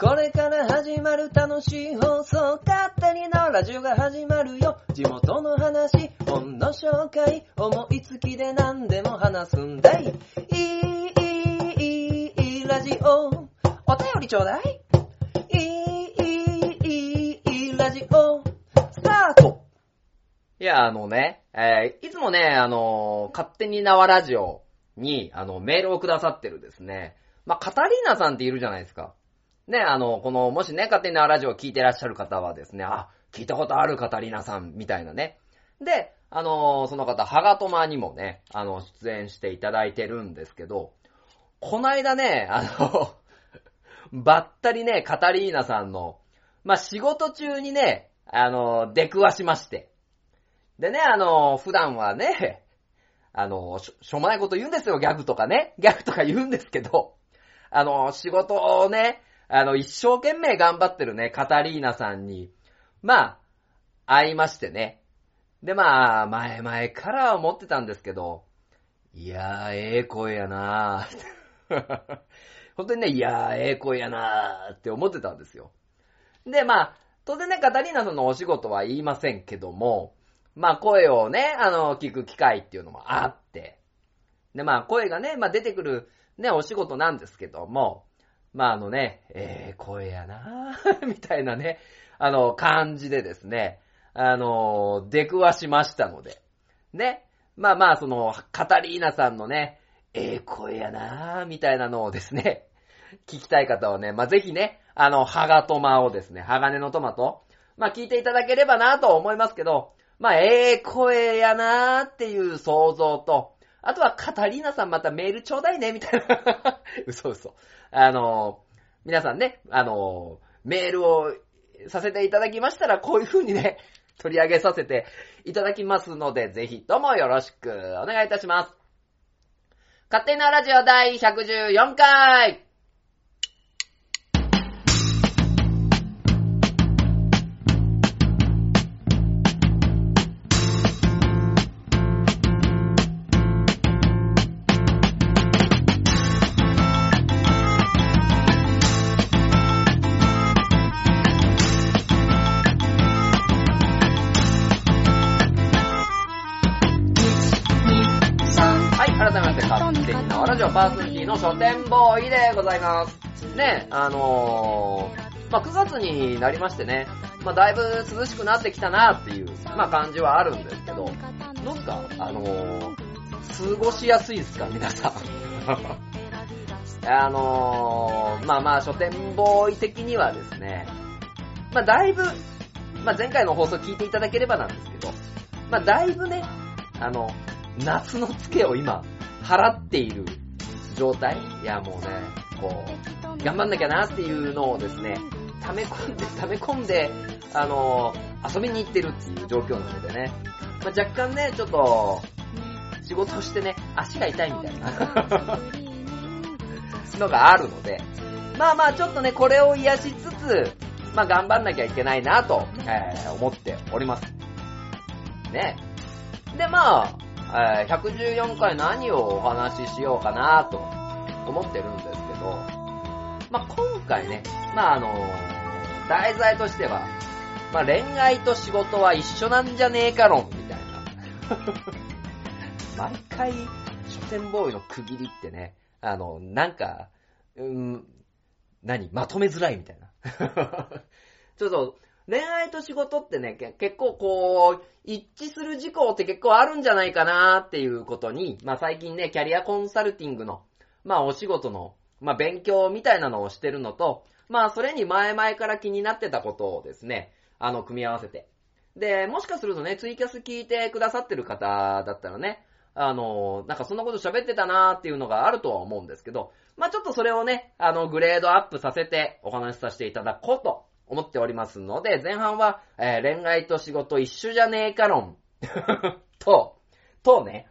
これから始まる楽しい放送、勝手にのラジオが始まるよ。地元の話、本の紹介、思いつきで何でも話すんだい。いい、いい、いい、ラジオ。お便りちょうだい。いい、いい、いい、ラジオ。スタートいや、あのね、えーいつもね、あのー勝手に縄ラジオに、あの、メールをくださってるですね、まあ、カタリーナさんっているじゃないですか。ね、あの、この、もしね、勝手にラジオを聞いてらっしゃる方はですね、あ、聞いたことあるカタリーナさん、みたいなね。で、あのその方、ハガトマにもね、あの、出演していただいてるんですけど、こないだね、あの、ばったりね、カタリーナさんの、まあ、仕事中にね、あの、出くわしまして。でね、あの、普段はね、あの、しょしょうもないこと言うんですよ、ギャグとかね。ギャグとか言うんですけど、あの、仕事をね、あの、一生懸命頑張ってるね、カタリーナさんに、まあ、会いましてね。で、まあ、前々から思ってたんですけど、いやー、ええ声やなー 本当にね、いやー、ええ声やなーって思ってたんですよ。で、まあ、当然ね、カタリーナさんのお仕事は言いませんけども、まあ声をね、あの、聞く機会っていうのもあって、で、まあ声がね、まあ出てくるね、お仕事なんですけども、まああのね、ええ声やなぁ みたいなね、あの、感じでですね、あの、出くわしましたので、ね、まあまあその、カタリーナさんのね、ええ声やなぁみたいなのをですね、聞きたい方はね、まあ、ぜひね、あの、ハガトマをですね、鋼のトマト、まあ、聞いていただければなと思いますけど、まあ、ええ声やなーっていう想像と、あとはカタリーナさんまたメールちょうだいね、みたいな。嘘嘘。あの、皆さんね、あの、メールをさせていただきましたら、こういう風にね、取り上げさせていただきますので、ぜひともよろしくお願いいたします。勝手なラジオ第114回ボーイでございます。ね、あのー、まあ、9月になりましてね、まあ、だいぶ涼しくなってきたなっていう、まあ、感じはあるんですけど、どうすか？あのー、過ごしやすいですか？皆さん。あのー、まあまあ、書店ボーイ的にはですね、まあ、だいぶ、まあ、前回の放送聞いていただければなんですけど、まあ、だいぶね、あの、夏のツケを今、払っている状態？いや、もうね、こう、頑張んなきゃなっていうのをですね、溜め込んで、溜め込んで、あの遊びに行ってるっていう状況なのでね、まあ、若干ね、ちょっと、仕事してね、足が痛いみたいなのがあるので、まあまあちょっとね、これを癒しつつ、まあ頑張んなきゃいけないなと、えー思っております。ね。で、まあ、え114回何をお話ししようかなと思ってるんですけど、まあ今回ね、まああの題材としては、まあ恋愛と仕事は一緒なんじゃねえか論みたいな。毎回、書店ボーイの区切りってね、あの、なんか、うーん、何まとめづらいみたいな。ちょっと、恋愛と仕事ってね、結構こう、一致する事項って結構あるんじゃないかなっていうことに、まあ最近ね、キャリアコンサルティングの、まあお仕事の、まあ勉強みたいなのをしてるのと、まあそれに前々から気になってたことをですね、あの、組み合わせて。で、もしかするとね、ツイキャス聞いてくださってる方だったらね、あの、なんかそんなこと喋ってたなーっていうのがあるとは思うんですけど、まあちょっとそれをね、あの、グレードアップさせてお話しさせていただこうと思っておりますので、前半は、えー恋愛と仕事一緒じゃねえか論。と、とね。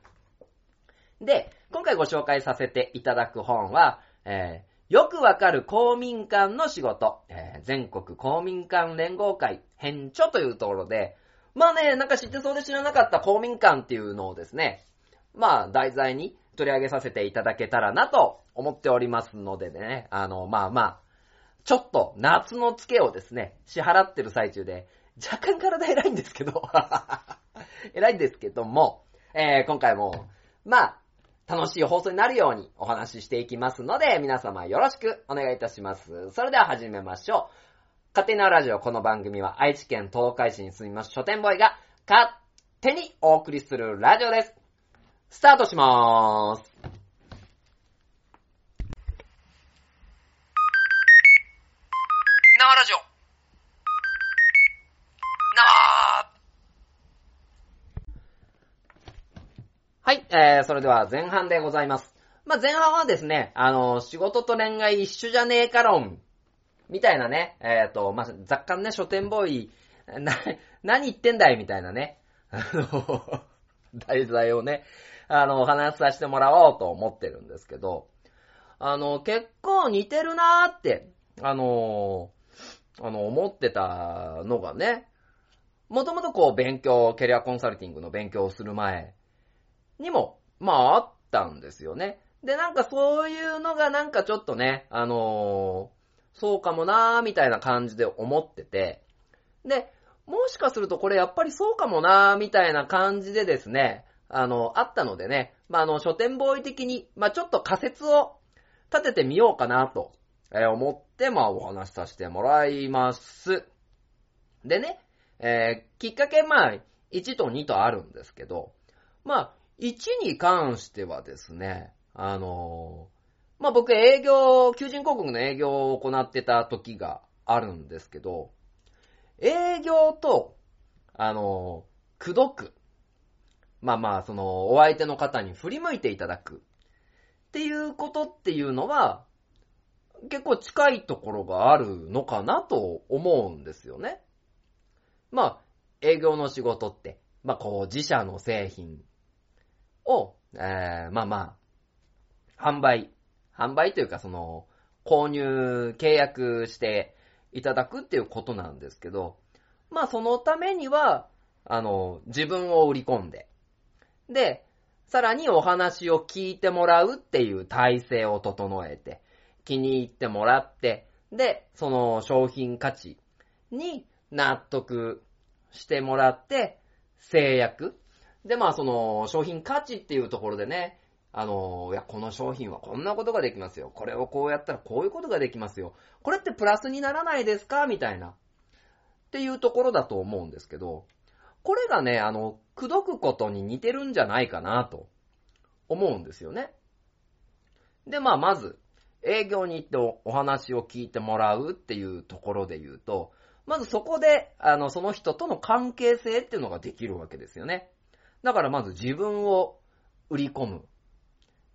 で、今回ご紹介させていただく本は、えーよくわかる公民館の仕事、えー全国公民館連合会編著というところで、まあね、なんか知ってそうで知らなかった公民館っていうのをですね、まあ題材に取り上げさせていただけたらなと思っておりますのでね、あの、まあまあ、ちょっと夏のツケをですね、支払ってる最中で、若干体偉いんですけど、偉いんですけども、えー、今回も、まあ、楽しい放送になるようにお話ししていきますので、皆様よろしくお願いいたします。それでは始めましょう。勝手なラジオ、この番組は愛知県東海市に住みます書店ボーイが勝手にお送りするラジオです。スタートしまーす。生ラジオ。生はい、えー、それでは前半でございます。まあ、前半はですね、あの、仕事と恋愛一緒じゃねえか論、みたいなね、えっ、と、まあ、雑感ね、書店ボーイ、な、何言ってんだい？みたいなね、あの、題材をね、あの、お話しさせてもらおうと思ってるんですけど、あの、結構似てるなーって、あの、あの、思ってたのがね、もともとこう勉強、キャリアコンサルティングの勉強をする前。にも、まああったんですよね。で、なんかそういうのがなんかちょっとね、あのーそうかもなーみたいな感じで思ってて、で、もしかするとこれやっぱりそうかもなーみたいな感じでですね、あの、あったのでね、まあ、あの、書店ボーイ的に、まあ、ちょっと仮説を立ててみようかなと、えー思って、まあ、お話しさせてもらいます。でね、えーきっかけ、まあ、1と2とあるんですけど、まあ、1に関してはですね、あのまあ、僕営業、求人広告の営業を行ってた時があるんですけど、営業と、あの、くどく。まあまあ、その、お相手の方に振り向いていただく。っていうことっていうのは、結構近いところがあるのかなと思うんですよね。まあ、営業の仕事って、まあこう、自社の製品を、えー、まあまあ、販売、販売というかその、購入、契約していただくっていうことなんですけど、まあそのためには、あの、自分を売り込んで、で、さらにお話を聞いてもらうっていう体制を整えて、気に入ってもらって、で、その商品価値に納得してもらって、制約。で、まあその商品価値っていうところでね、あの、いや、この商品はこんなことができますよ。これをこうやったらこういうことができますよ。これってプラスにならないですか？みたいな。っていうところだと思うんですけど、これがね、あの、くどくことに似てるんじゃないかなと思うんですよね。で、まあ、まず、営業に行っておお話を聞いてもらうっていうところで言うと、まずそこで、あの、その人との関係性っていうのができるわけですよね。だからまず自分を売り込むっ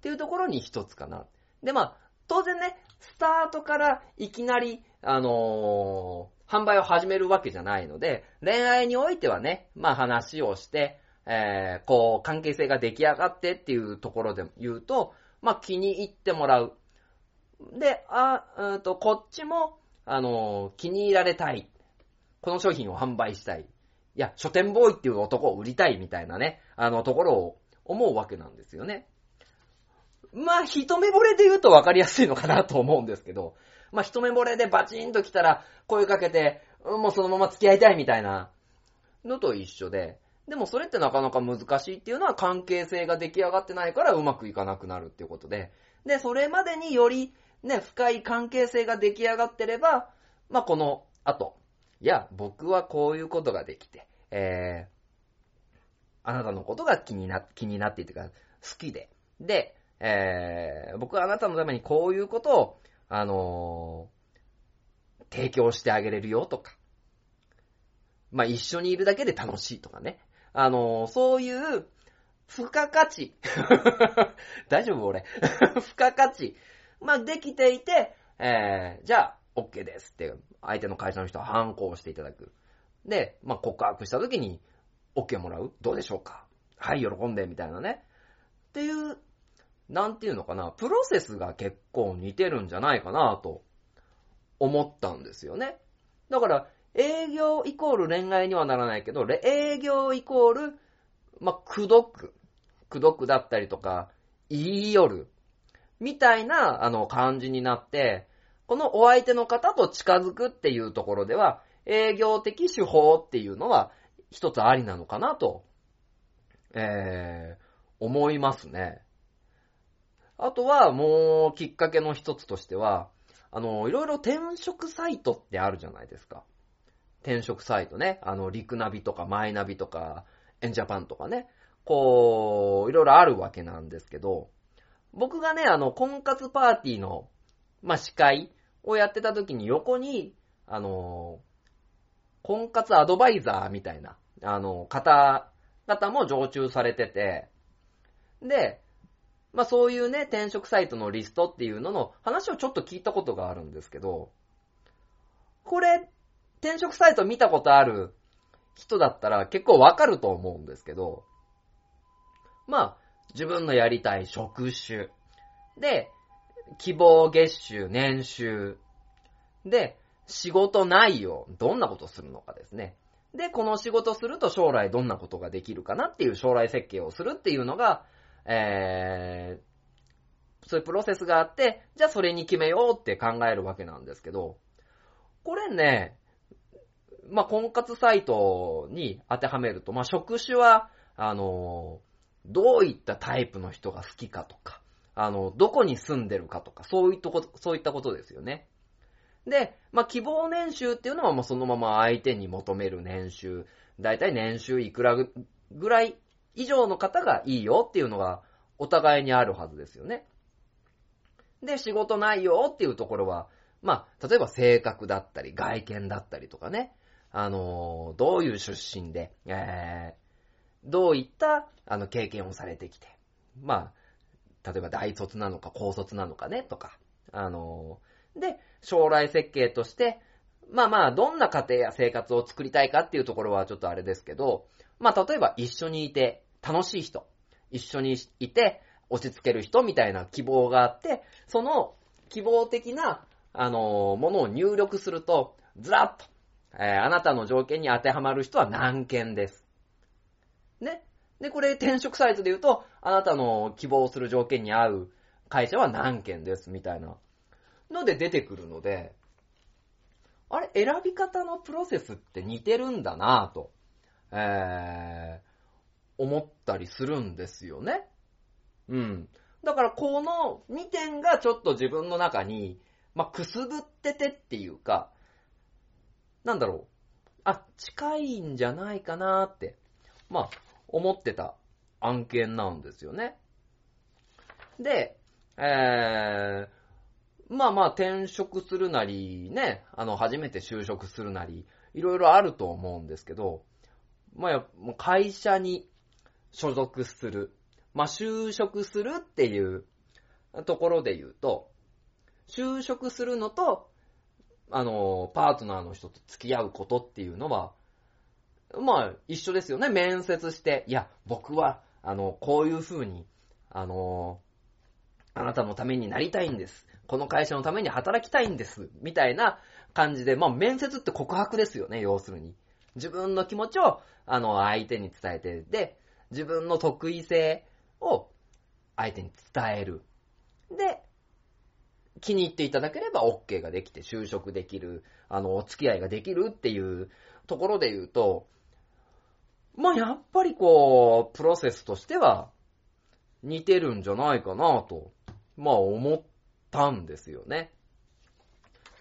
ていうところに一つかな。で、まあ、当然ね、スタートからいきなり、あのー販売を始めるわけじゃないので、恋愛においてはね、まあ話をして、えー、こう、関係性が出来上がってっていうところで言うと、まあ気に入ってもらう。で、あ、うんと、こっちも、あのー気に入られたい。この商品を販売したい。いや、書店ボーイっていう男を売りたいみたいなね、あのところを思うわけなんですよね。まあ、一目惚れで言うと分かりやすいのかなと思うんですけど、まあ、一目惚れでバチンと来たら声かけて、もうそのまま付き合いたいみたいなのと一緒で、でもそれってなかなか難しいっていうのは関係性が出来上がってないからうまくいかなくなるっていうことで、で、それまでによりね、深い関係性が出来上がってれば、まあ、この後、いや、僕はこういうことができて、えー、あなたのことが気にな、気になっていてか、好きで、で、えー、僕はあなたのためにこういうことを、あのー提供してあげれるよとか、まあ、一緒にいるだけで楽しいとかね。あのーそういう、付加価値。大丈夫俺？付加価値。まあ、できていて、えー、じゃあ、OK ですって、相手の会社の人は反抗していただく。で、まあ、告白した時に、OK もらう？どうでしょうか？はい、喜んで、みたいなね。っていう、なんていうのかな、プロセスが結構似てるんじゃないかなと思ったんですよね。だから、営業イコール恋愛にはならないけど、営業イコール、まあ、くどく、くどくだったりとか、言い寄る、みたいな、あの、感じになって、このお相手の方と近づくっていうところでは、営業的手法っていうのは一つありなのかなと、えー、思いますね。あとはもうきっかけの一つとしては、あの、いろいろ転職サイトってあるじゃないですか。転職サイトね。あの、リクナビとかマイナビとか、エンジャパンとかね。こう、いろいろあるわけなんですけど、僕がね、あの、婚活パーティーの、まあ、司会をやってた時に横に、あの、婚活アドバイザーみたいな、あの、方々も常駐されてて、で、まあそういうね、転職サイトのリストっていうのの話をちょっと聞いたことがあるんですけど、これ、転職サイト見たことある人だったら結構わかると思うんですけど、まあ、自分のやりたい職種、で、希望月収、年収、で、仕事内容、どんなことするのかですね。で、この仕事すると将来どんなことができるかなっていう将来設計をするっていうのが、えー、そういうプロセスがあって、じゃあそれに決めようって考えるわけなんですけど、これね、まあ、婚活サイトに当てはめると、まあ、職種は、あの、どういったタイプの人が好きかとか、あの、どこに住んでるかとか、そういったこと、そういったことですよね。で、まあ、希望年収っていうのはもうそのまま相手に求める年収、だいたい年収いくらぐらい以上の方がいいよっていうのがお互いにあるはずですよね。で、仕事内容っていうところは、まあ、例えば性格だったり、外見だったりとかね、あの、どういう出身で、えー、どういった、あの、経験をされてきて、まあ、例えば大卒なのか高卒なのかね、とか、あのー、で、将来設計として、まあまあ、どんな家庭や生活を作りたいかっていうところはちょっとあれですけど、まあ例えば一緒にいて楽しい人、一緒にいて落ち着ける人みたいな希望があって、その希望的な、あのー、ものを入力すると、ずらっと、えー、あなたの条件に当てはまる人は何件です。ね。で、これ転職サイトで言うと、あなたの希望する条件に合う会社は何件です、みたいなので出てくるので、あれ、選び方のプロセスって似てるんだなぁと、えー、思ったりするんですよね。うん。だからこの2点がちょっと自分の中に、まあ、くすぶっててっていうか、なんだろう。あ、近いんじゃないかなって、まあ、思ってた案件なんですよね。で、えー、まあまあ転職するなり、ね、あの、初めて就職するなり、いろいろあると思うんですけど、まあ、会社に所属する。まあ、就職するっていうところで言うと、就職するのと、あの、パートナーの人と付き合うことっていうのは、まあ、一緒ですよね。面接して、いや、僕は、あの、こういう風に、あの、あなたのためになりたいんです。この会社のために働きたいんです。みたいな感じで、まあ、面接って告白ですよね、要するに。自分の気持ちを、あの、相手に伝えて、で、自分の得意性を相手に伝える。で、気に入っていただければ OK ができて就職できる、あの、お付き合いができるっていうところで言うと、まあ、やっぱりこう、プロセスとしては似てるんじゃないかなと、まあ思ったんですよね。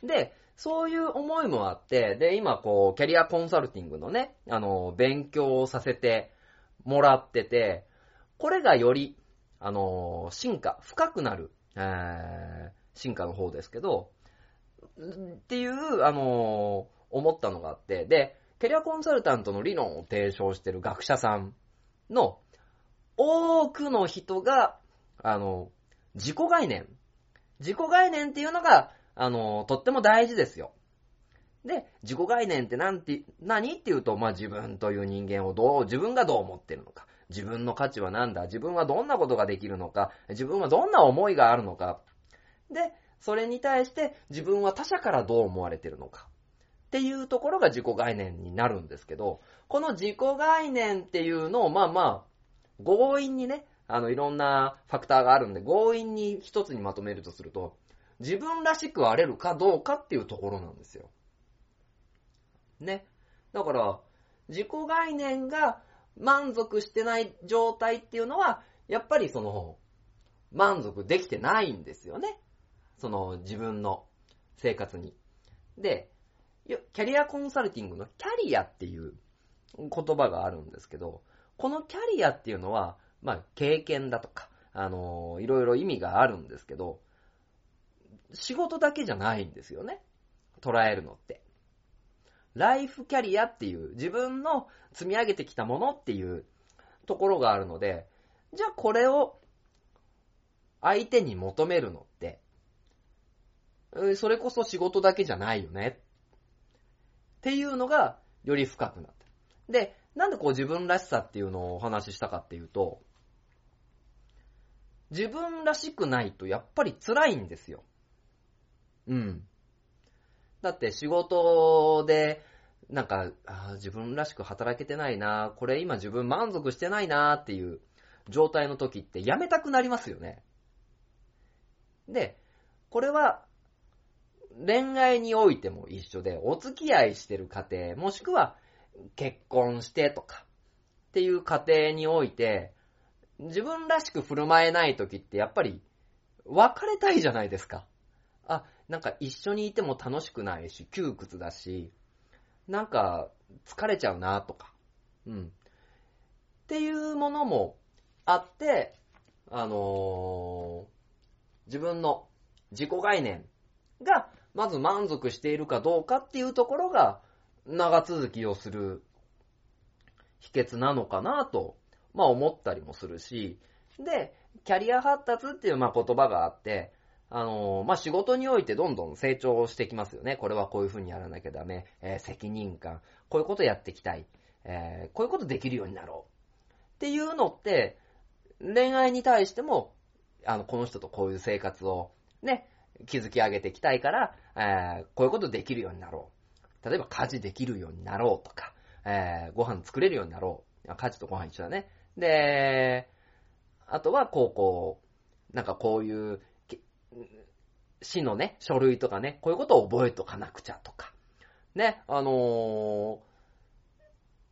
で、そういう思いもあって、で、今こう、キャリアコンサルティングのね、あの、勉強をさせてもらってて、これがより、あの、進化、深くなる、えー、進化の方ですけど、っていう、あの、思ったのがあって、で、キャリアコンサルタントの理論を提唱してる学者さんの多くの人が、あの、自己概念。自己概念っていうのが、あの、とっても大事ですよ。で、自己概念って何て、何っていうと、まあ自分という人間をどう、自分がどう思ってるのか。自分の価値は何だ自分はどんなことができるのか自分はどんな思いがあるのかで、それに対して自分は他者からどう思われてるのかっていうところが自己概念になるんですけど、この自己概念っていうのをまあまあ、強引にね、あのいろんなファクターがあるんで、強引に一つにまとめるとすると、自分らしくあれるかどうかっていうところなんですよ。ね。だから、自己概念が満足してない状態っていうのは、やっぱりその、満足できてないんですよね。その自分の生活に。で、キャリアコンサルティングのキャリアっていう言葉があるんですけど、このキャリアっていうのは、まあ、経験だとか、あのー、いろいろ意味があるんですけど、仕事だけじゃないんですよね。捉えるのって。ライフキャリアっていう自分の積み上げてきたものっていうところがあるので、じゃあこれを相手に求めるのって、それこそ仕事だけじゃないよね。っていうのがより深くなった。で、なんでこう自分らしさっていうのをお話ししたかっていうと、自分らしくないとやっぱり辛いんですよ。うん。だって仕事で、なんか、自分らしく働けてないな、これ今自分満足してないなっていう状態の時ってやめたくなりますよね。で、これは恋愛においても一緒で、お付き合いしてる家庭、もしくは結婚してとかっていう過程において、自分らしく振る舞えない時ってやっぱり別れたいじゃないですか。あ、なんか一緒にいても楽しくないし、窮屈だし、なんか疲れちゃうなとか、うん。っていうものもあって、あのー、自分の自己概念がまず満足しているかどうかっていうところが長続きをする秘訣なのかなと、まあ思ったりもするし、で、キャリア発達っていうまあ言葉があって、あの、まあ、仕事においてどんどん成長してきますよね。これはこういう風にやらなきゃダメ。えー、責任感。こういうことやっていきたい。えー、こういうことできるようになろう。っていうのって、恋愛に対しても、あの、この人とこういう生活を、ね、築き上げていきたいから、えー、こういうことできるようになろう。例えば家事できるようになろうとか、えー、ご飯作れるようになろう。家事とご飯一緒だね。で、あとは、こう、こう、なんかこういう、市のね、書類とかね、こういうことを覚えとかなくちゃとか。ね、あの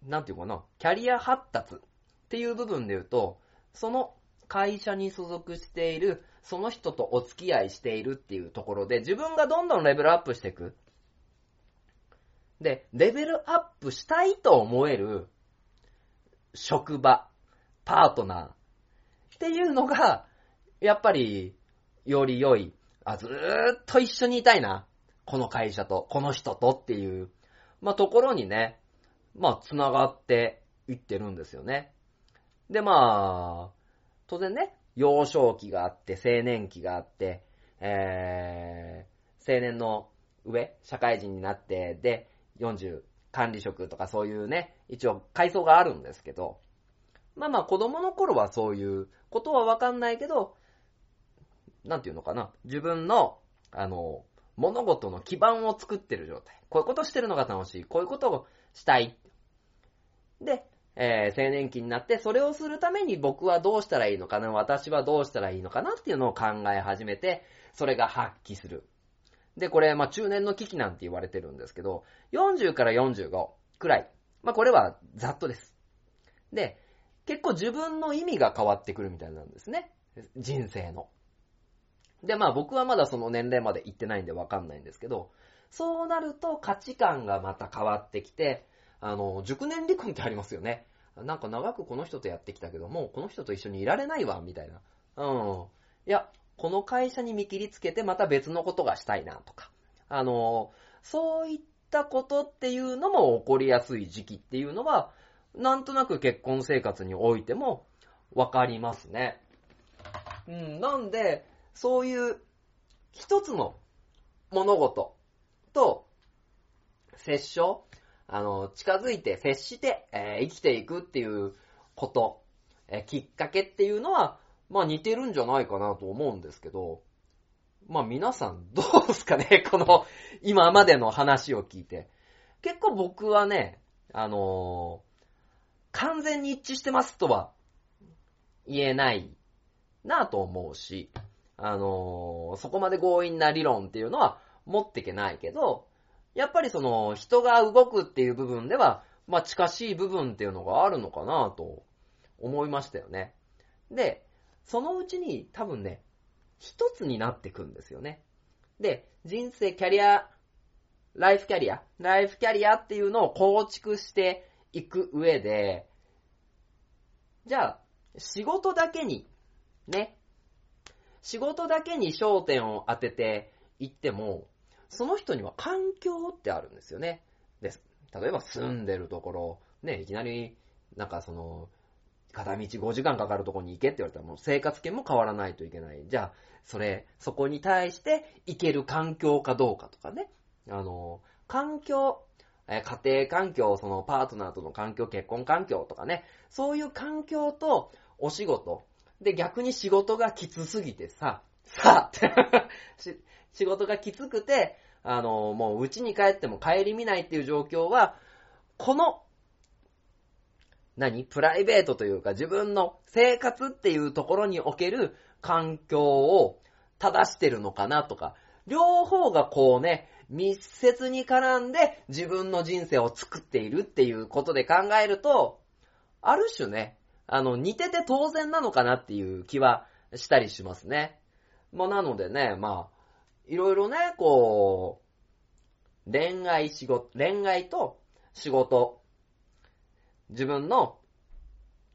ー、なんていうかな、キャリア発達っていう部分で言うと、その会社に所属している、その人とお付き合いしているっていうところで、自分がどんどんレベルアップしていく。で、レベルアップしたいと思える職場、パートナーっていうのが、やっぱり、より良い。あ、ずーっと一緒にいたいな。この会社と、この人とっていう、まあ、ところにね、まあ、繋がっていってるんですよね。で、まあ、当然ね、幼少期があって、青年期があって、えー、青年の上、社会人になって、で、40、管理職とかそういうね、一応階層があるんですけど、まあまあ子供の頃はそういうことはわかんないけど、なんていうのかな、自分の、あの、物事の基盤を作ってる状態。こういうことしてるのが楽しい。こういうことをしたい。で、えー、青年期になって、それをするために僕はどうしたらいいのかな、私はどうしたらいいのかなっていうのを考え始めて、それが発揮する。で、これ、まあ、中年の危機なんて言われてるんですけど、40から45くらい。まあ、これはざっとです。で、結構自分の意味が変わってくるみたいなんですね。人生の。で、まあ僕はまだその年齢まで行ってないんでわかんないんですけど、そうなると価値観がまた変わってきて、あの、熟年離婚ってありますよね。なんか長くこの人とやってきたけども、この人と一緒にいられないわ、みたいな。うん。いや、この会社に見切りつけてまた別のことがしたいな、とか。あの、そういったことっていうのも起こりやすい時期っていうのは、なんとなく結婚生活においてもわかりますね。うん、なんで、そういう一つの物事と接触、あの、近づいて接して、えー、生きていくっていうこと、えー、きっかけっていうのは、まあ似てるんじゃないかなと思うんですけど、まあ皆さんどうですかね？この今までの話を聞いて。結構僕はね、あのー、完全に一致してますとは言えないなと思うし、あのーそこまで強引な理論っていうのは持ってけないけど、やっぱりその、人が動くっていう部分では、まあ近しい部分っていうのがあるのかなと思いましたよね。で、そのうちに多分ね、一つになってくんですよね。で、人生、キャリア、ライフキャリア、ライフキャリアっていうのを構築していく上で、じゃあ、仕事だけに、ね、仕事だけに焦点を当てていっても、その人には環境ってあるんですよね。です。例えば住んでるところ、ね、いきなり、なんかその、片道5時間かかるところに行けって言われたらもう生活圏も変わらないといけない。じゃあ、それ、そこに対して行ける環境かどうかとかね。あの、環境、え家庭環境、そのパートナーとの環境、結婚環境とかね。そういう環境とお仕事。で、逆に仕事がきつすぎてさ、さ、し 仕事がきつくて、あの、もう家に帰っても帰り見ないっていう状況は、この何？プライベートというか自分の生活っていうところにおける環境を正してるのかなとか、両方がこうね、密接に絡んで自分の人生を作っているっていうことで考えると、ある種ね、あの、似てて当然なのかなっていう気はしたりしますね。まあ、なのでね、まあ、いろいろね、こう、恋愛仕事、恋愛と仕事、自分の、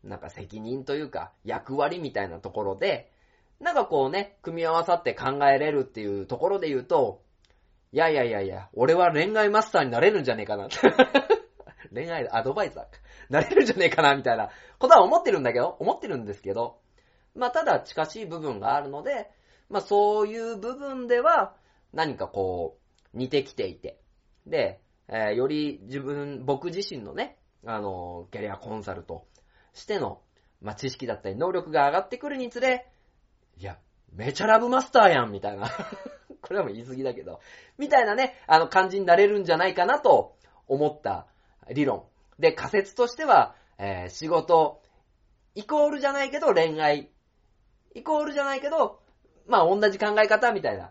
なんか責任というか、役割みたいなところで、なんかこうね、組み合わさって考えれるっていうところで言うと、いやいやいやいや、俺は恋愛マスターになれるんじゃねえかな。恋愛アドバイザーか。なれるんじゃねえかな、みたいなことは思ってるんだけど、思ってるんですけど、まあただ近しい部分があるので、まあそういう部分では何かこう似てきていて、で、えーより自分、僕自身のね、あの、キャリアコンサルとしての、まあ知識だったり能力が上がってくるにつれ、いや、めちゃラブマスターやん、みたいな。これはもう言い過ぎだけど、みたいなね、あの感じになれるんじゃないかなと思った理論。で、仮説としては、えー仕事、イコールじゃないけど恋愛、イコールじゃないけど、まあ同じ考え方みたいな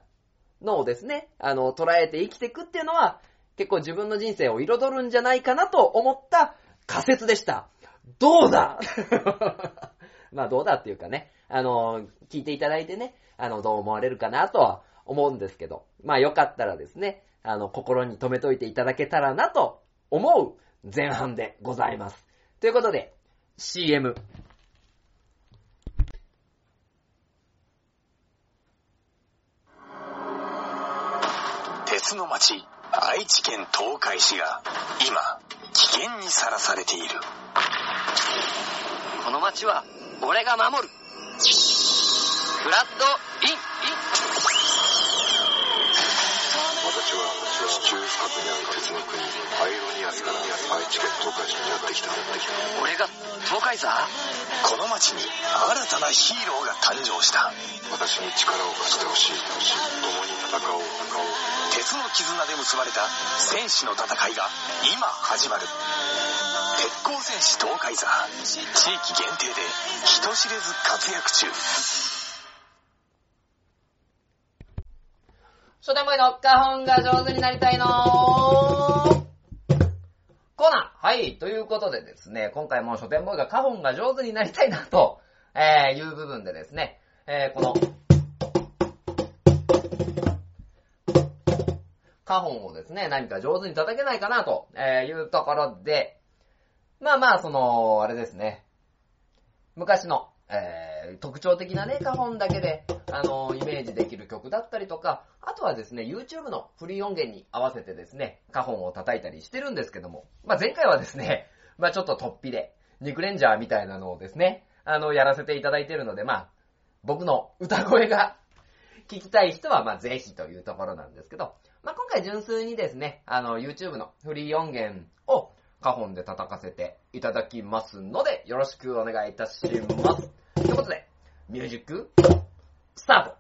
のをですね、あの、捉えて生きていくっていうのは、結構自分の人生を彩るんじゃないかなと思った仮説でした。どうだ？まあどうだっていうかね、あの、聞いていただいてね、あの、どう思われるかなとは思うんですけど、まあよかったらですね、あの、心に留めといていただけたらなと思う前半でございます。ということで、CM。鉄の町愛知県東海市が今危険にさらされている。この町は俺が守る。フラッドイン。イン私は地中深くにある鉄の国アイロニアスから愛知県東海市にやってきた。俺が東海座？この町に新たなヒーローが誕生した。私に力を貸してほしい。共に鉄の絆で結ばれた戦士の戦いが今始まる。鉄鋼戦士東海座。地域限定で人知れず活躍中。初代前の花本が上手になりたいのコーナーはい、ということでですね、今回も書店ボーイが花本が上手になりたいなと、えー、いう部分でですね、えー、この、花本をですね、何か上手に叩けないかなと、え、いうところで、まあまあ、その、あれですね、昔の、えー、特徴的なね、花本だけで、あのイメージできる曲だったりとか、あとはですね、YouTube のフリー音源に合わせてですね、花本を叩いたりしてるんですけども、まあ前回はですね、まあちょっと突飛で、ニクレンジャーみたいなのをですね、あの、やらせていただいてるので、まあ、僕の歌声が聞きたい人は、まあぜひというところなんですけど、まあ今回純粋にですね、あの、YouTube のフリー音源を花本で叩かせていただきますので、よろしくお願いいたします。ということで、ミュージック、スタート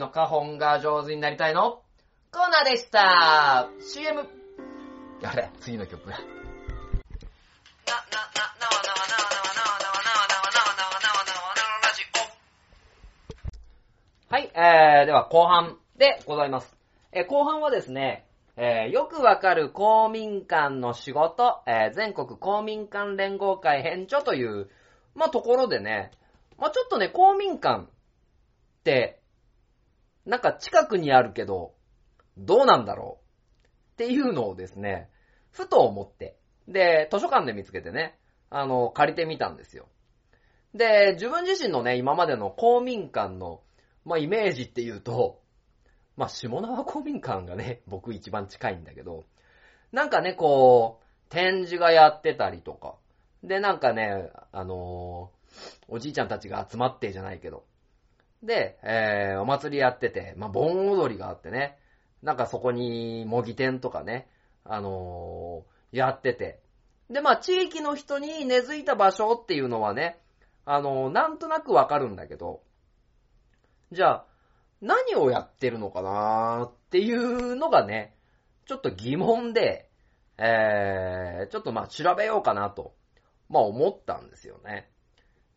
の花本が上手になりたいの？コーナーでした !CM! やれ、次の曲や。はい、えー、では後半でございます。えー後半はですね、えーよくわかる公民館の仕事、えー全国公民館連合会編著という、まあ、ところでね、まあ、ちょっとね、公民館って、なんか近くにあるけど、どうなんだろう？っていうのをですね、ふと思って、で、図書館で見つけてね、あの、借りてみたんですよ。で、自分自身のね、今までの公民館の、まあ、イメージっていうと、まあ、下縄公民館がね、僕一番近いんだけど、なんかね、こう、展示がやってたりとか、で、なんかね、あのーおじいちゃんたちが集まってじゃないけど、で、えー、お祭りやってて、まあ、盆踊りがあってね、なんかそこに模擬店とかね、あのーやってて、で、まあ、地域の人に根付いた場所っていうのはね、あのーなんとなくわかるんだけど、じゃあ、何をやってるのかなーっていうのがね、ちょっと疑問で、えー、ちょっとまあ調べようかなと、まあ思ったんですよね。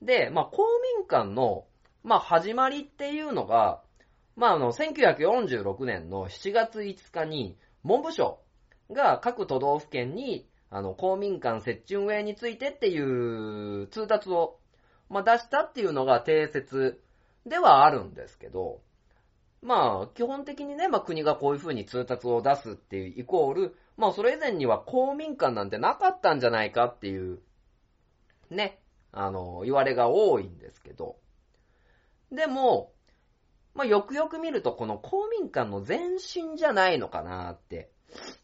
で、まあ公民館の、まあ始まりっていうのが、まああの、1946年の7月5日に、文部省が各都道府県に、あの、公民館設置運営についてっていう通達を、まあ出したっていうのが定説ではあるんですけど、まあ、基本的にね、まあ国がこういう風に通達を出すっていうイコール、まあそれ以前には公民館なんてなかったんじゃないかっていう、ね、あの、言われが多いんですけど、でも、まあよくよく見るとこの公民館の前身じゃないのかなって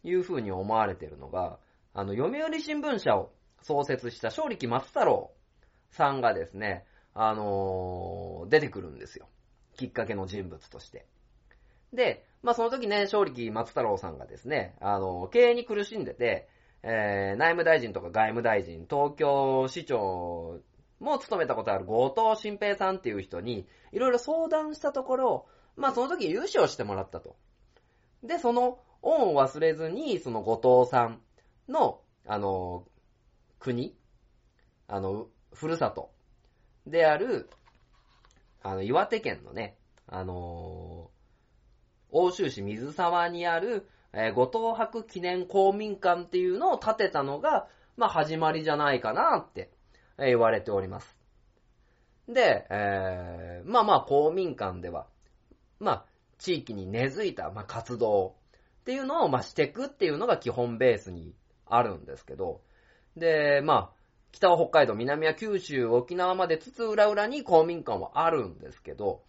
いう風に思われてるのが、あの、読売新聞社を創設した正力松太郎さんがですね、あのー出てくるんですよ。きっかけの人物として。で、まあその時ね、正力松太郎さんがですね、あの、経営に苦しんでて、えー、内務大臣とか外務大臣、東京市長も務めたことある後藤新平さんっていう人に、いろいろ相談したところ、まあその時融資をしてもらったと。で、その恩を忘れずに、その後藤さんの、あの、国、あの、ふるさとである、あの、岩手県のね、あのー欧州市水沢にある、えー後藤博記念公民館っていうのを建てたのが、まあ、始まりじゃないかなって、え言われております。で、えーまあまあ、公民館では、まあ、地域に根付いた、まあ、活動っていうのを、まあ、していくっていうのが基本ベースにあるんですけど、で、まあ、北は北海道、南は九州、沖縄までつつ裏裏に公民館はあるんですけど、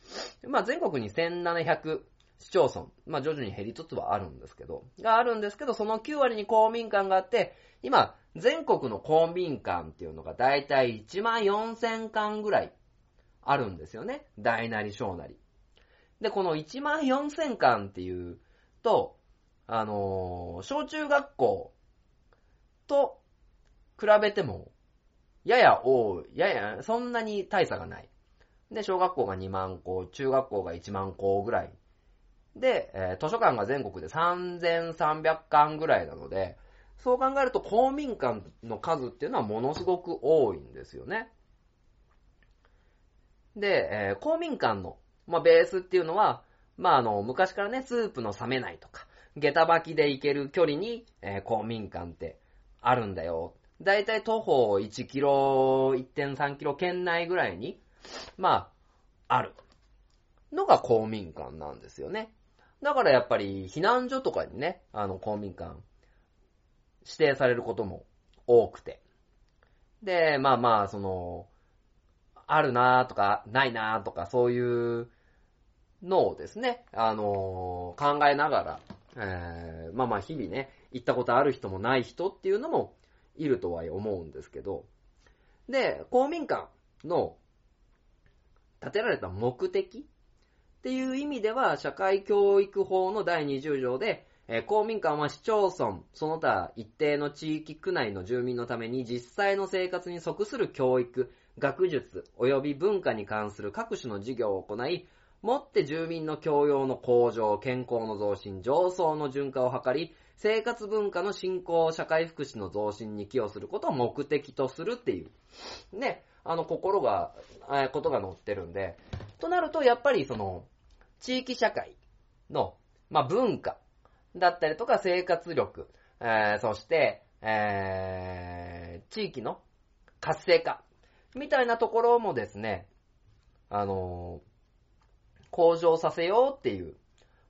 まあ全国に1700市町村、まあ徐々に減りつつはあるんですけど、があるんですけど、その9割に公民館があって、今、全国の公民館っていうのがだいたい1万4000館ぐらいあるんですよね。大なり小なり。で、この1万4000館っていうと、あのー小中学校と比べても、やや多い、やや、そんなに大差がない。で、小学校が2万校、中学校が1万校ぐらい。で、えー図書館が全国で3300館ぐらいなので、そう考えると公民館の数っていうのはものすごく多いんですよね。で、えー公民館の、まあ、ベースっていうのは、まあ、あの、昔からね、スープの冷めないとか、下駄履きで行ける距離に、えー公民館ってあるんだよ。だいたい徒歩1キロ、1.3キロ圏内ぐらいに、まあ、あるのが公民館なんですよね。だからやっぱり避難所とかにね、あの公民館指定されることも多くて。で、まあまあ、その、あるなとか、ないなとか、そういうのをですね、あの考えながら、えーまあまあ日々ね、行ったことある人もない人っていうのもいるとは思うんですけど、で、公民館の建てられた目的っていう意味では、社会教育法の第20条で、え公民館は市町村、その他一定の地域区内の住民のために実際の生活に即する教育、学術、及び文化に関する各種の事業を行い、もって住民の教養の向上、健康の増進、上層の循環を図り、生活文化の振興、社会福祉の増進に寄与することを目的とするっていう、ね、あの、心が、えことが載ってるんで、となると、やっぱりその、地域社会の、まあ、文化だったりとか生活力、えーそして、えー地域の活性化みたいなところもですね、あのー向上させようっていう、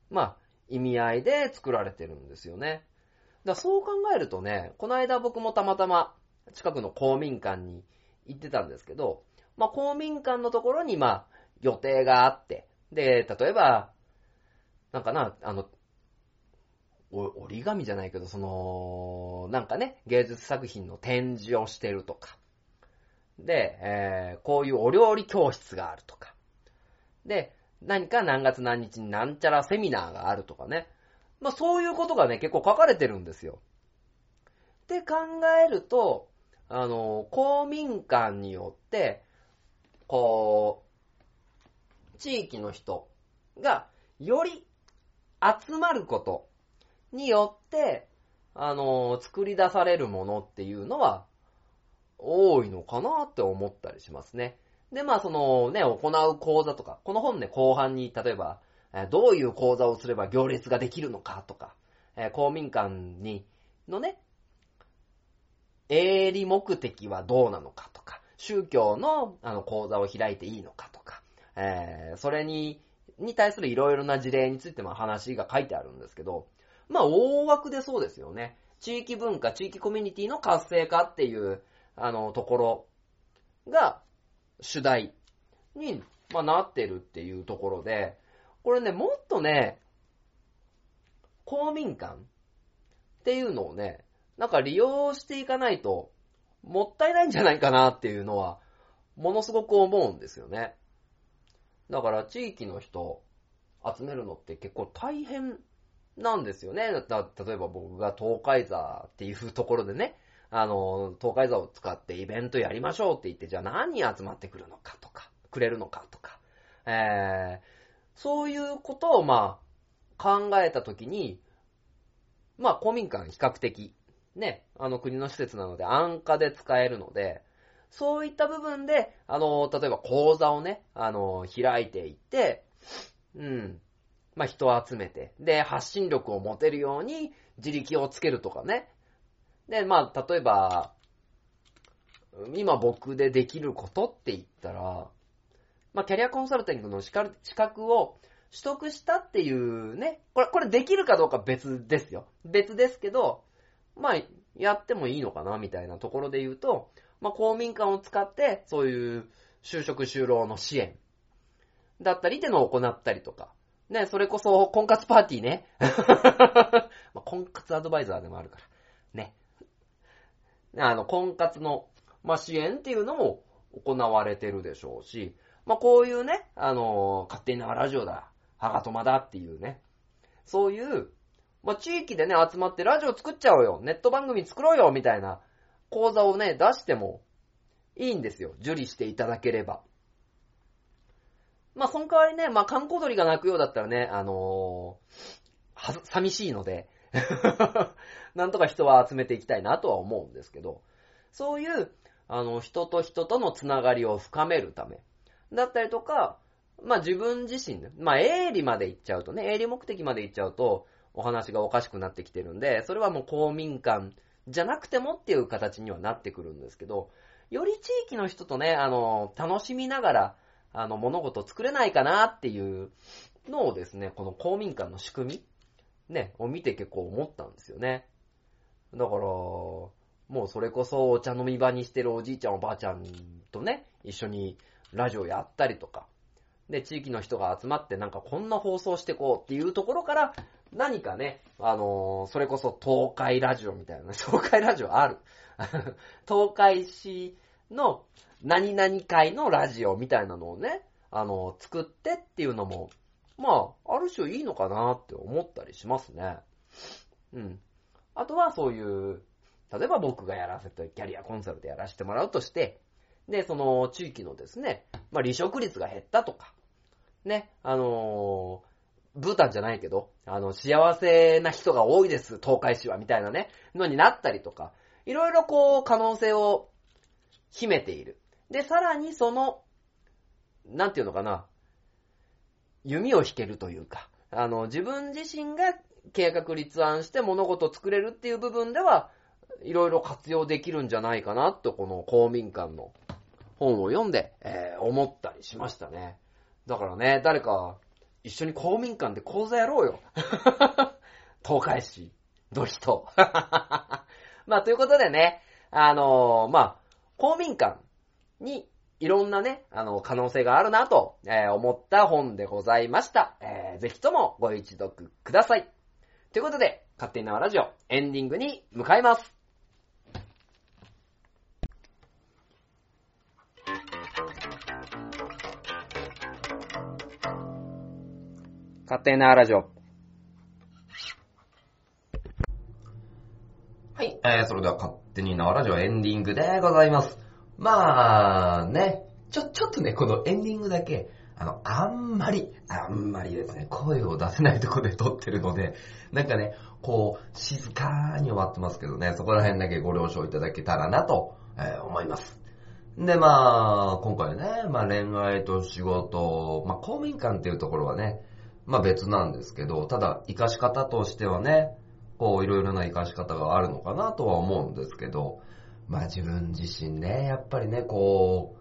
まあ、意味合いで作られてるんですよね。だそう考えるとね、この間僕もたまたま近くの公民館に行ってたんですけど、まあ公民館のところにまあ予定があって、で、例えば、なんかな、あの、折り紙じゃないけど、その、なんかね、芸術作品の展示をしてるとか。で、えーこういうお料理教室があるとか。で、何か何月何日になんちゃらセミナーがあるとかね。まあそういうことがね、結構書かれてるんですよ。って考えると、あの、公民館によって、こう、地域の人がより集まることによって、あの、作り出されるものっていうのは多いのかなって思ったりしますね。で、まあそのね、行う講座とか、この本ね、後半に例えば、どういう講座をすれば行列ができるのかとか、公民館に、のね、営利目的はどうなのかとか、宗教のあの講座を開いていいのかとか、えーそれに、に対するいろいろな事例についても話が書いてあるんですけど、まあ大枠でそうですよね。地域文化、地域コミュニティの活性化っていう、あの、ところが主題に、まあ、なってるっていうところで、これね、もっとね、公民館っていうのをね、なんか利用していかないと、もったいないんじゃないかなっていうのは、ものすごく思うんですよね。だから地域の人集めるのって結構大変なんですよね。だ例えば僕が東海座っていうところでね、あの、東海座を使ってイベントやりましょうって言って、じゃあ何人集まってくるのかとか、くれるのかとか、えー、そういうことをまあ、考えたときに、まあ公民館比較的、ね、あの国の施設なので安価で使えるので、そういった部分で、あの、例えば講座をね、あの、開いていって、うん、まあ人を集めて、で、発信力を持てるように自力をつけるとかね。で、まあ、例えば、今僕でできることって言ったら、まあ、キャリアコンサルティングの資格を取得したっていうね、これ、これできるかどうか別ですよ。別ですけど、まあ、やってもいいのかな、みたいなところで言うと、まあ、公民館を使って、そういう就職就労の支援だったりっていうのを行ったりとか、ね、それこそ婚活パーティーね。まあ、婚活アドバイザーでもあるから、ね。あの、婚活の、まあ、支援っていうのも行われてるでしょうし、まあ、こういうね、あの、勝手にラジオだ、ハガトマだっていうね、そういう、まあ、地域でね、集まってラジオ作っちゃおうよ、ネット番組作ろうよ、みたいな講座をね、出してもいいんですよ。受理していただければ。まあ、その代わりね、まあ、観光鳥が鳴くようだったらね、あのー、寂しいので、なんとか人は集めていきたいなとは思うんですけど、そういう、あの、人と人とのつながりを深めるため、だったりとか、まあ、自分自身で、まあ、営利まで行っちゃうとね、営利目的まで行っちゃうと、お話がおかしくなってきてるんで、それはもう公民館じゃなくてもっていう形にはなってくるんですけど、より地域の人とね、あの、楽しみながら、あの、物事を作れないかなっていうのをですね、この公民館の仕組み、ね、を見て結構思ったんですよね。だから、もうそれこそお茶飲み場にしてるおじいちゃんおばあちゃんとね、一緒にラジオやったりとか、で、地域の人が集まってなんかこんな放送してこうっていうところから、何かね、あのーそれこそ東海ラジオみたいな、東海ラジオある。東海市の何々会のラジオみたいなのをね、あの作ってっていうのも、まあ、ある種いいのかなって思ったりしますね。うん。あとはそういう、例えば僕がやらせて、キャリアコンサルでやらせてもらうとして、で、その地域のですね、まあ離職率が減ったとか、ね、あのーブータンじゃないけど、あの、幸せな人が多いです、東海市は、みたいなね、のになったりとか、いろいろこう、可能性を秘めている。で、さらにその、なんていうのかな、弓を引けるというか、あの、自分自身が計画立案して物事を作れるっていう部分では、いろいろ活用できるんじゃないかなと、この公民館の本を読んで、えー思ったりしましたね。だからね、誰か一緒に公民館で講座やろうよ。東海市の人。まあ、ということでね、あのーまあ、公民館にいろんなね、あの、可能性があるなと、えー思った本でございました。えーぜひともご一読ください。ということで、勝手に縄ラジオエンディングに向かいます。勝手に縄ラジオ。はい、えー、それでは勝手に縄ラジオエンディングでございます。まあ、ね、ちょ、ちょっとね、このエンディングだけ、あの、あんまり、あんまりですね、声を出せないとこで撮ってるので、なんかね、こう、静かに終わってますけどね、そこら辺だけご了承いただけたらなと、えー思います。で、まあ、今回ね、まあ恋愛と仕事、まあ公民館っていうところはね、まあ別なんですけど、ただ、活かし方としてはね、こう、いろいろな活かし方があるのかなとは思うんですけど、まあ自分自身ね、やっぱりね、こ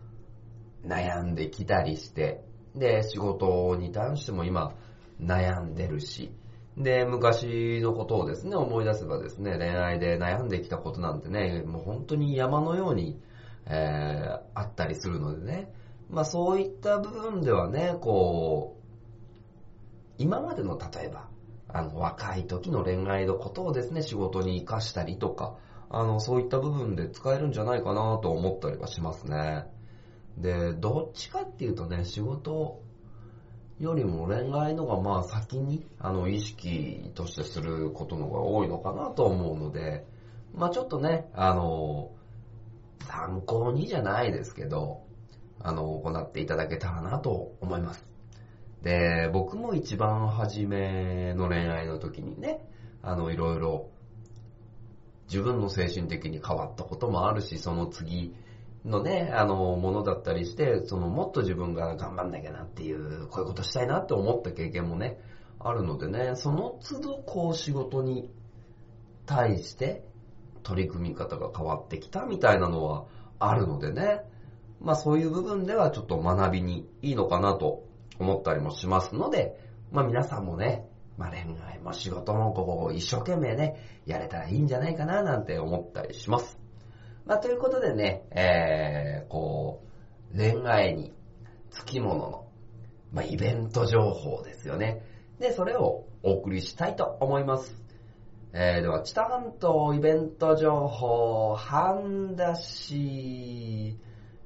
う、悩んできたりして、で、仕事に関しても今、悩んでるし、で、昔のことをですね、思い出せばですね、恋愛で悩んできたことなんてね、もう本当に山のように、えー、あったりするのでね、まあそういった部分ではね、こう、今までの例えば、あの、若い時の恋愛のことをですね、仕事に活かしたりとか、あの、そういった部分で使えるんじゃないかなと思ったりはしますね。で、どっちかっていうとね、仕事よりも恋愛のがまあ先に、あの、意識としてすることのが多いのかなと思うので、まあちょっとね、あの、参考にじゃないですけど、あの、行っていただけたらなと思います。で、僕も一番初めの恋愛の時にね、あの、いろいろ自分の精神的に変わったこともあるし、その次のね、あの、ものだったりして、そのもっと自分が頑張んなきゃなっていう、こういうことしたいなって思った経験もね、あるのでね、その都度こう仕事に対して取り組み方が変わってきたみたいなのはあるのでね、まあそういう部分ではちょっと学びにいいのかなと思ったりもしますので、まあ皆さんもね、まあ恋愛も仕事もこう一生懸命ね、やれたらいいんじゃないかななんて思ったりします。まあということでね、えー、こう、恋愛につきものの、まあイベント情報ですよね。で、それをお送りしたいと思います。えー、では、知多半島イベント情報、半田市、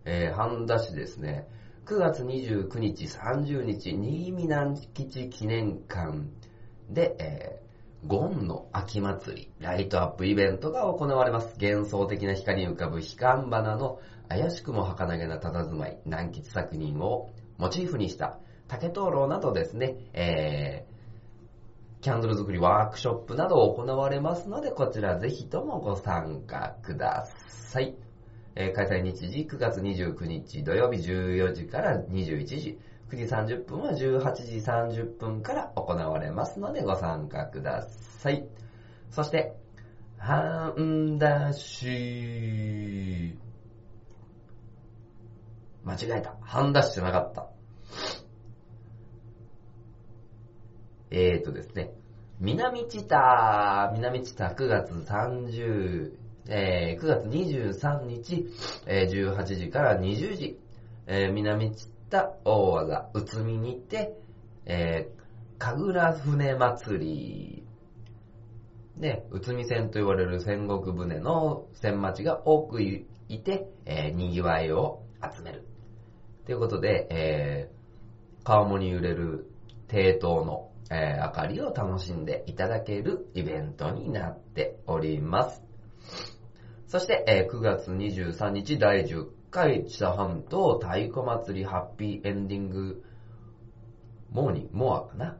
えー、半田市ですね。9月29日、30日、新見南吉記念館で、えー、ゴンの秋祭り、ライトアップイベントが行われます。幻想的な光に浮かぶ悲観花の怪しくも儚げな佇まい、南吉作品をモチーフにした竹灯籠などですね、えー、キャンドル作りワークショップなど行われますので、こちらぜひともご参加ください。えー開催日時9月29日土曜日14時から21時、9時30分は18時30分から行われますのでご参加ください。そして、半田市、間違えた。半田市じゃなかった。えーとですね、南知多、南知多。9月30、えー9月23日、えー18時から20時、えー南知多大技、宇都宮にて、えー、神楽船祭り、ね、宇都宮線と言われる戦国船の船町が多くいて、えー、賑わいを集める。ということで、えー、川面に揺れる堤灯の、えー明かりを楽しんでいただけるイベントになっております。そして、えー9月23日第10回知多半島太鼓祭りハッピーエンディングモーニング、モアかな。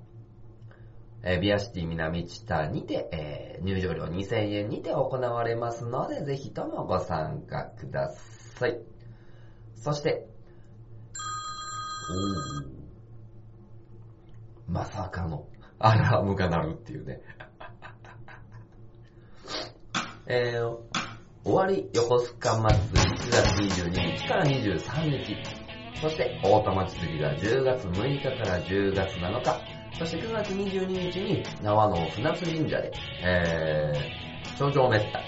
えービアシティ南知多にて、えー入場料2000円にて行われますので、ぜひともご参加ください。そして、おーまさかのアラームが鳴るっていうね。えー、終わり横須賀祭り1月22日から23日。そして、大田祭りが10月6日から10月7日。そして9月22日に、縄の船津神社で、えー、頂上めった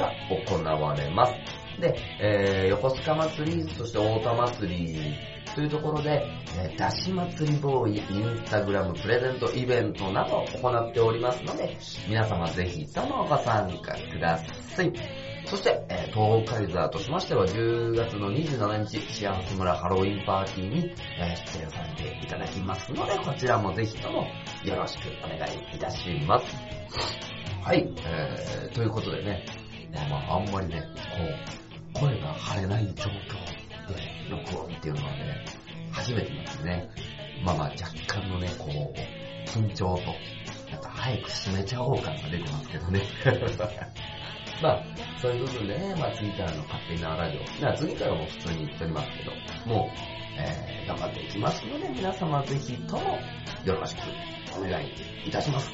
が行われます。で、えー、横須賀祭り、そして大田祭りというところで、えー、だし祭りボーイ、インスタグラムプレゼントイベントなどを行っておりますので、皆様ぜひともご参加ください。そして、えー東海座としましては10月の27日、幸せ村ハロウィンパーティーに、出演させていただきますので、こちらもぜひともよろしくお願いいたします。はい、えー、ということでね、ああ、あんまりね、こう、声が張れない状況で録音っていうのはね、初めてなんですね。まあまあ、若干のね、こう、緊張と、なんか早く締めちゃおう感が出てますけどね。まあ、そういう部分でね、まあ次からの勝手に縄ラジオ、まあ次からも普通に言っておりますけど、もう、えー、頑張っていきますので、皆様ぜひともよろしくお願いいたします。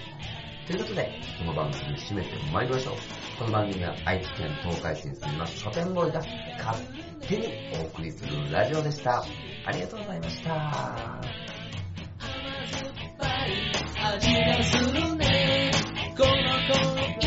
ということで、この番組締めてまいりましょう。この番組は愛知県東海市に住みます書店ボーイが勝手にお送りするラジオでした。ありがとうございました。味がするねこの